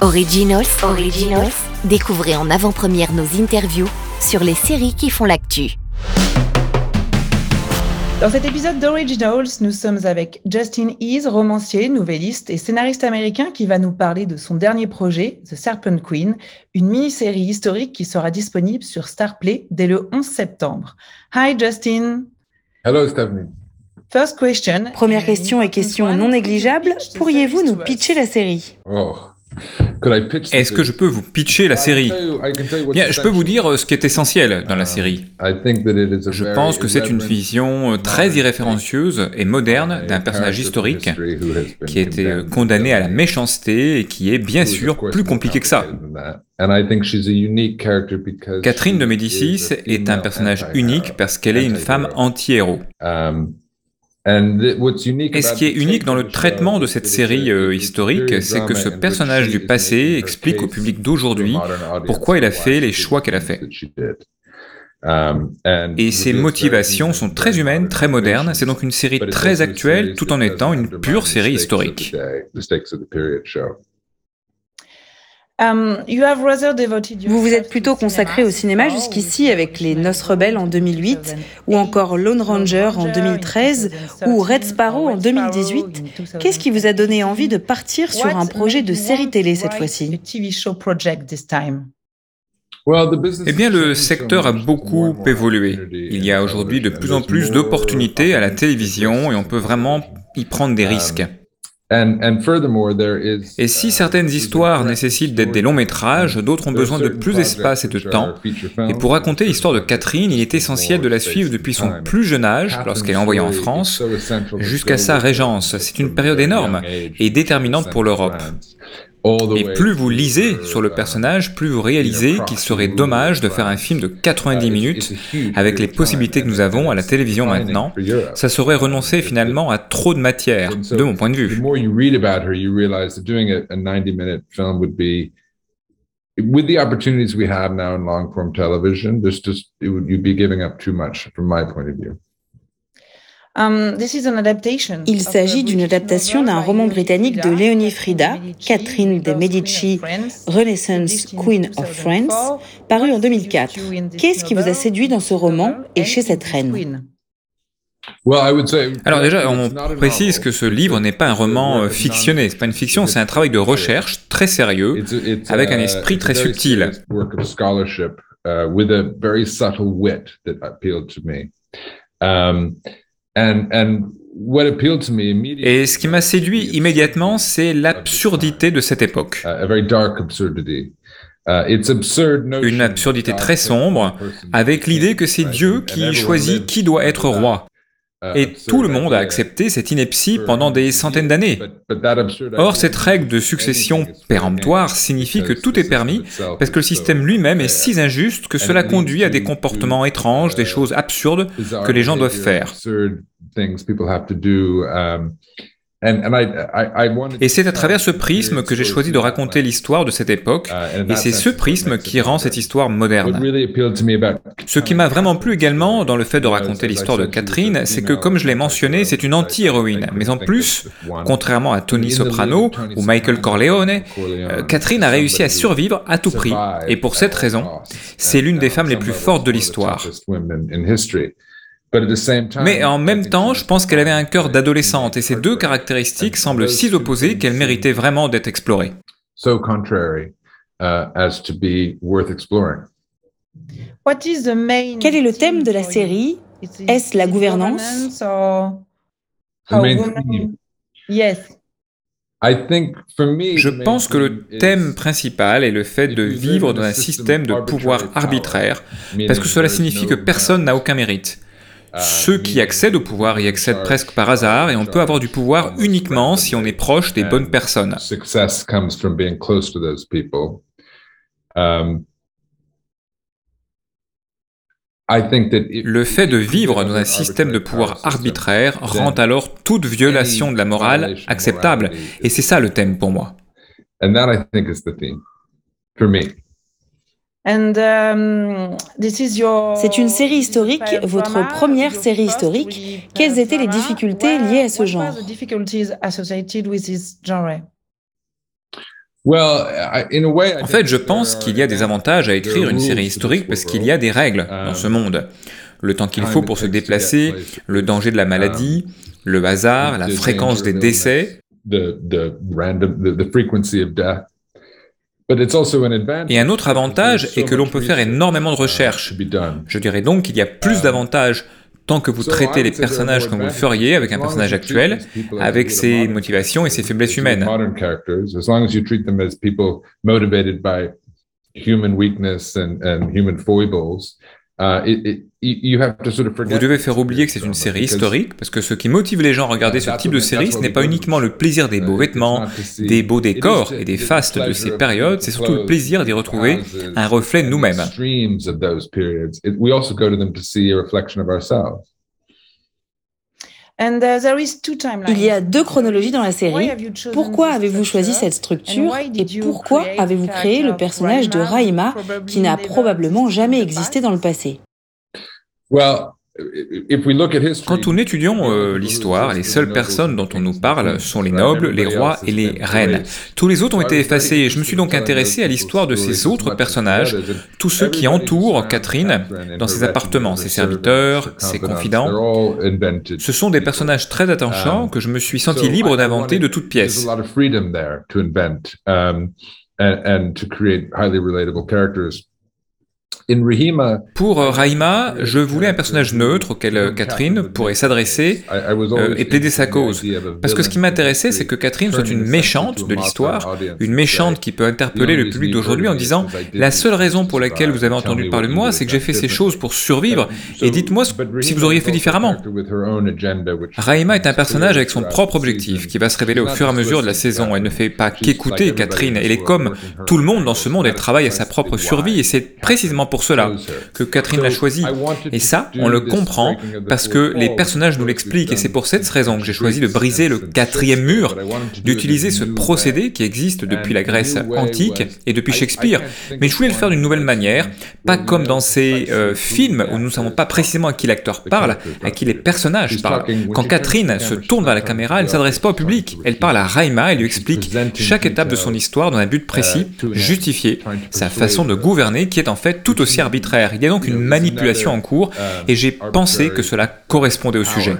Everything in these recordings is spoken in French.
Originals, Originals, découvrez en avant-première nos interviews sur les séries qui font l'actu. Dans cet épisode d'Originals, nous sommes avec Justin Ease, romancier, nouvelliste et scénariste américain qui va nous parler de son dernier projet, The Serpent Queen, une mini-série historique qui sera disponible sur Starplay dès le 11 septembre. Hi Justin. Hello Stephanie. First question. Première question et question non négligeable, pourriez-vous nous pitcher la série? Oh. Est-ce que je peux vous pitcher la série Bien, je peux vous dire euh, ce qui est essentiel dans la série. Je pense que c'est une vision euh, très irréférencieuse et moderne d'un personnage historique qui a été euh, condamné à la méchanceté et qui est bien sûr plus compliqué que ça. Catherine de Médicis est un personnage unique parce qu'elle est une femme anti-héros. Et ce qui est unique dans le traitement de cette série euh, historique, c'est que ce personnage du passé explique au public d'aujourd'hui pourquoi il a fait les choix qu'elle a fait. Et ses motivations sont très humaines, très modernes. C'est donc une série très actuelle tout en étant une pure série historique. Um, vous vous êtes plutôt consacré au cinéma jusqu'ici avec Les Noces Rebelles en 2008, ou encore Lone Ranger en 2013, ou Red Sparrow en 2018. Qu'est-ce qui vous a donné envie de partir sur un projet de série télé cette fois-ci? eh bien, le secteur a beaucoup évolué. Il y a aujourd'hui de plus en plus d'opportunités à la télévision et on peut vraiment y prendre des risques. Et si certaines histoires nécessitent d'être des longs métrages, d'autres ont besoin de plus d'espace et de temps. Et pour raconter l'histoire de Catherine, il est essentiel de la suivre depuis son plus jeune âge, lorsqu'elle est envoyée en France, jusqu'à sa régence. C'est une période énorme et déterminante pour l'Europe. Et plus vous lisez sur le personnage, plus vous réalisez qu'il serait dommage de faire un film de 90 minutes avec les possibilités que nous avons à la télévision maintenant. Ça serait renoncer finalement à trop de matière, de mon point de vue. with the opportunities we have now in long form television, this just it would you'd be giving up too much from my point of view. Um, Il s'agit d'une adaptation d'un roman britannique de Léonie Frida, Catherine de Medici, Renaissance Queen of France, paru en 2004. Qu'est-ce qui vous a séduit dans ce roman et chez cette reine alors déjà, on précise que ce livre n'est pas un roman euh, fictionné, c'est pas une fiction, c'est un travail de recherche très sérieux, avec un esprit très subtil. Et ce qui m'a séduit immédiatement, c'est l'absurdité de cette époque. Une absurdité très sombre, avec l'idée que c'est Dieu qui choisit qui doit être roi. Et tout le monde a accepté cette ineptie pendant des centaines d'années. Or, cette règle de succession péremptoire signifie que tout est permis parce que le système lui-même est si injuste que cela conduit à des comportements étranges, des choses absurdes que les gens doivent faire. Et c'est à travers ce prisme que j'ai choisi de raconter l'histoire de cette époque, uh, et c'est ce prisme qui rend cette histoire moderne. Ce qui m'a vraiment plu également dans le fait de raconter l'histoire de Catherine, c'est que, comme je l'ai mentionné, c'est une anti-héroïne. Mais en plus, contrairement à Tony Soprano ou Michael Corleone, euh, Catherine a réussi à survivre à tout prix. Et pour cette raison, c'est l'une des femmes les plus fortes de l'histoire. Mais en même temps, je pense qu'elle avait un cœur d'adolescente et ces deux caractéristiques semblent si opposées qu'elle méritait vraiment d'être explorée. Uh, Quel est le thème de la série? Est-ce la gouvernance? Je pense que le thème principal est le fait de vivre dans un système de pouvoir arbitraire, parce que cela signifie que personne n'a aucun mérite. Ceux qui accèdent au pouvoir y accèdent presque par hasard et on peut avoir du pouvoir uniquement si on est proche des bonnes personnes. Le fait de vivre dans un système de pouvoir arbitraire rend alors toute violation de la morale acceptable, et c'est ça le thème pour moi. Um, C'est une série historique, votre première série historique. Quelles étaient les difficultés liées à ce genre? En fait, je pense qu'il y a des avantages à écrire une série historique parce qu'il y a des règles dans ce monde. Le temps qu'il faut pour se déplacer, le danger de la maladie, le hasard, la fréquence des décès. Et un autre avantage est que l'on peut faire énormément de recherches. Je dirais donc qu'il y a plus d'avantages tant que vous traitez les personnages comme vous le feriez avec un personnage actuel, avec ses motivations et ses faiblesses humaines. Vous devez faire oublier que c'est une série historique, parce que ce qui motive les gens à regarder ce type de série, ce n'est pas uniquement le plaisir des beaux vêtements, des beaux décors et des fastes de ces périodes, c'est surtout le plaisir d'y retrouver un reflet de nous-mêmes. Il y a deux chronologies dans la série. Pourquoi avez-vous choisi cette structure? et pourquoi avez-vous créé le personnage de Raima qui n'a probablement jamais existé dans le passé? Quand nous étudions euh, l'histoire, les seules personnes dont on nous parle sont les nobles, les rois et les reines. Tous les autres ont été effacés. Je me suis donc intéressé à l'histoire de ces autres personnages, tous ceux qui entourent Catherine dans ses appartements, ses serviteurs, ses confidents. Ce sont des personnages très attachants que je me suis senti libre d'inventer de toutes pièces. Pour euh, Rahima, je voulais un personnage neutre auquel euh, Catherine pourrait s'adresser euh, et plaider sa cause. Parce que ce qui m'intéressait, c'est que Catherine soit une méchante de l'histoire, une méchante qui peut interpeller le public d'aujourd'hui en disant La seule raison pour laquelle vous avez entendu parler de moi, c'est que j'ai fait ces choses pour survivre, et dites-moi si vous auriez fait différemment. Rahima est un personnage avec son propre objectif, qui va se révéler au fur et à mesure de la saison. Elle ne fait pas qu'écouter Catherine, elle est comme tout le monde dans ce monde, elle travaille à sa propre survie, et c'est précisément pour cela que Catherine l'a choisi. Et ça, on le comprend parce que les personnages nous l'expliquent et c'est pour cette raison que j'ai choisi de briser le quatrième mur, d'utiliser ce procédé qui existe depuis la Grèce antique et depuis Shakespeare. Mais je voulais le faire d'une nouvelle manière, pas comme dans ces euh, films où nous ne savons pas précisément à qui l'acteur parle, à qui les personnages parlent. Quand Catherine se tourne vers la caméra, elle ne s'adresse pas au public, elle parle à Raima et lui explique chaque étape de son histoire dans un but précis, justifier sa façon de gouverner qui est en fait tout aussi arbitraire. Il y a donc une manipulation en cours et j'ai pensé que cela correspondait au sujet.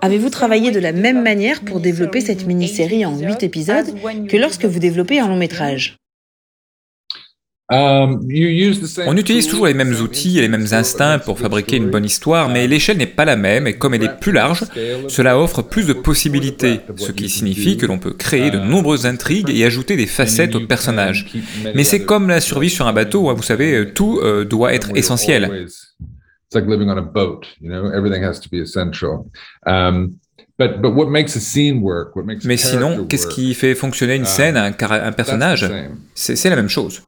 Avez-vous travaillé de la même manière pour développer cette mini-série en 8 épisodes que lorsque vous développez un long métrage? On utilise toujours les mêmes outils et les mêmes instincts pour fabriquer une bonne histoire, mais l'échelle n'est pas la même et comme elle est plus large, cela offre plus de possibilités, ce qui signifie que l'on peut créer de nombreuses intrigues et ajouter des facettes aux personnages. Mais c'est comme la survie sur un bateau, hein, vous savez, tout euh, doit être essentiel. Mais sinon, qu'est-ce qui fait fonctionner une scène, un, un personnage? C'est la même chose.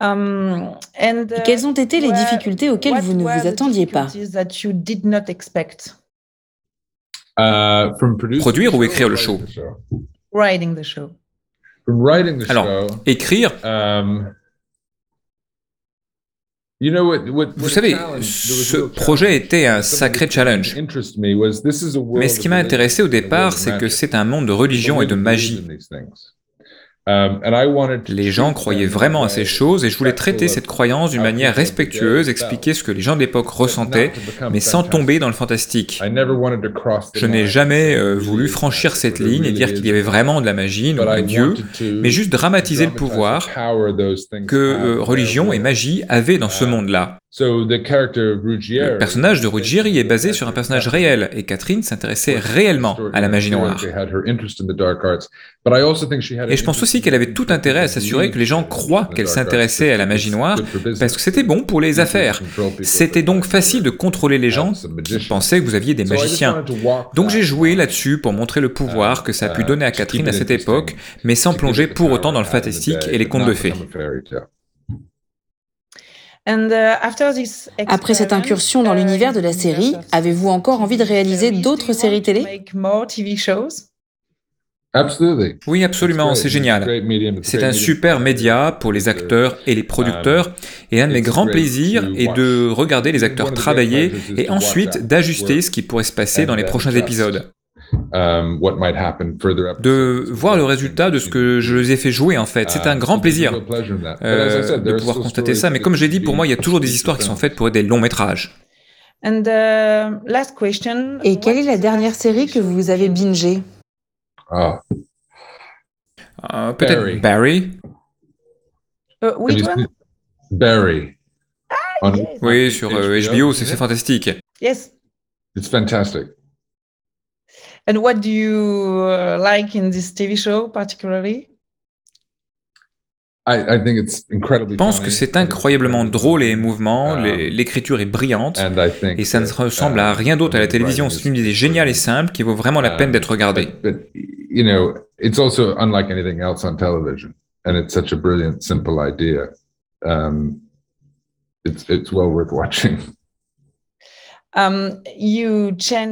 Um, uh, quelles ont été les difficultés auxquelles vous ne vous attendiez pas uh, Produire ou écrire le show? Alors, écrire. Um, vous savez, ce projet était un sacré challenge. Mais ce qui m'a intéressé au départ, c'est que c'est un monde de religion et de magie. Um, les gens croyaient vraiment à ces choses et je voulais traiter cette croyance d'une manière respectueuse, expliquer ce que les gens de l'époque ressentaient, mais sans tomber dans le fantastique. Je n'ai jamais euh, voulu franchir cette ligne et dire qu'il y avait vraiment de la magie, non un dieu, mais juste dramatiser le pouvoir que euh, religion et magie avaient dans ce monde-là. Le personnage de Ruggieri est basé sur un personnage réel et Catherine s'intéressait réellement à la magie noire. Et je pense aussi qu'elle avait tout intérêt à s'assurer que les gens croient qu'elle s'intéressait à la magie noire parce que c'était bon pour les affaires. C'était donc facile de contrôler les gens qui pensaient que vous aviez des magiciens. Donc j'ai joué là-dessus pour montrer le pouvoir que ça a pu donner à Catherine à cette époque, mais sans plonger pour autant dans le fantastique et les contes de fées. Uh, Après cette incursion dans uh, l'univers de la série, avez-vous encore envie de réaliser d'autres séries télé? Oui, absolument, c'est génial. C'est un super média pour les acteurs et les producteurs, et un de mes grands plaisirs est de regarder les acteurs travailler et ensuite d'ajuster ce qui pourrait se passer dans les prochains épisodes. Um, de voir le résultat de ce que je les ai fait jouer en fait. C'est un um, grand plaisir euh, de pouvoir constater ça. Mais comme je l'ai dit, pour moi, il y a toujours des histoires qui sont faites pour être des longs métrages. Uh, et quelle est la dernière série que vous avez bingée ah. Euh, Peut-être Barry. Euh, oui, Barry. Ah, oui, sur HBO, euh, c'est fantastique. Yes. It's fantastic. And what do you uh, like in this TV show particularly? Je pense que c'est incroyablement drôle et émouvant, l'écriture est brillante, et ça ne ressemble à rien d'autre à la télévision. C'est une idée géniale et simple qui vaut vraiment la peine d'être regardée.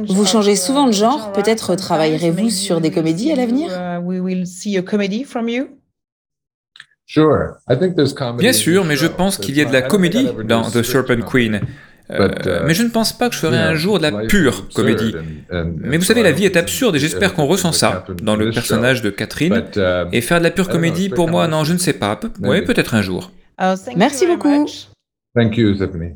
vous changez souvent de genre, peut-être travaillerez-vous sur des comédies à l'avenir? uh, We will see a comedy from you. Bien sûr, mais je pense qu'il y a de la comédie dans The Serpent Queen. Euh, uh, mais je ne pense pas que je ferai un jour de la pure comédie. Mais vous savez, la vie est absurde et j'espère qu'on ressent ça dans le personnage de Catherine. Uh, et faire de la pure comédie, pour moi, non, je ne sais pas. Oui, peut-être un jour. Oh, Merci beaucoup. Thank you, Stephanie.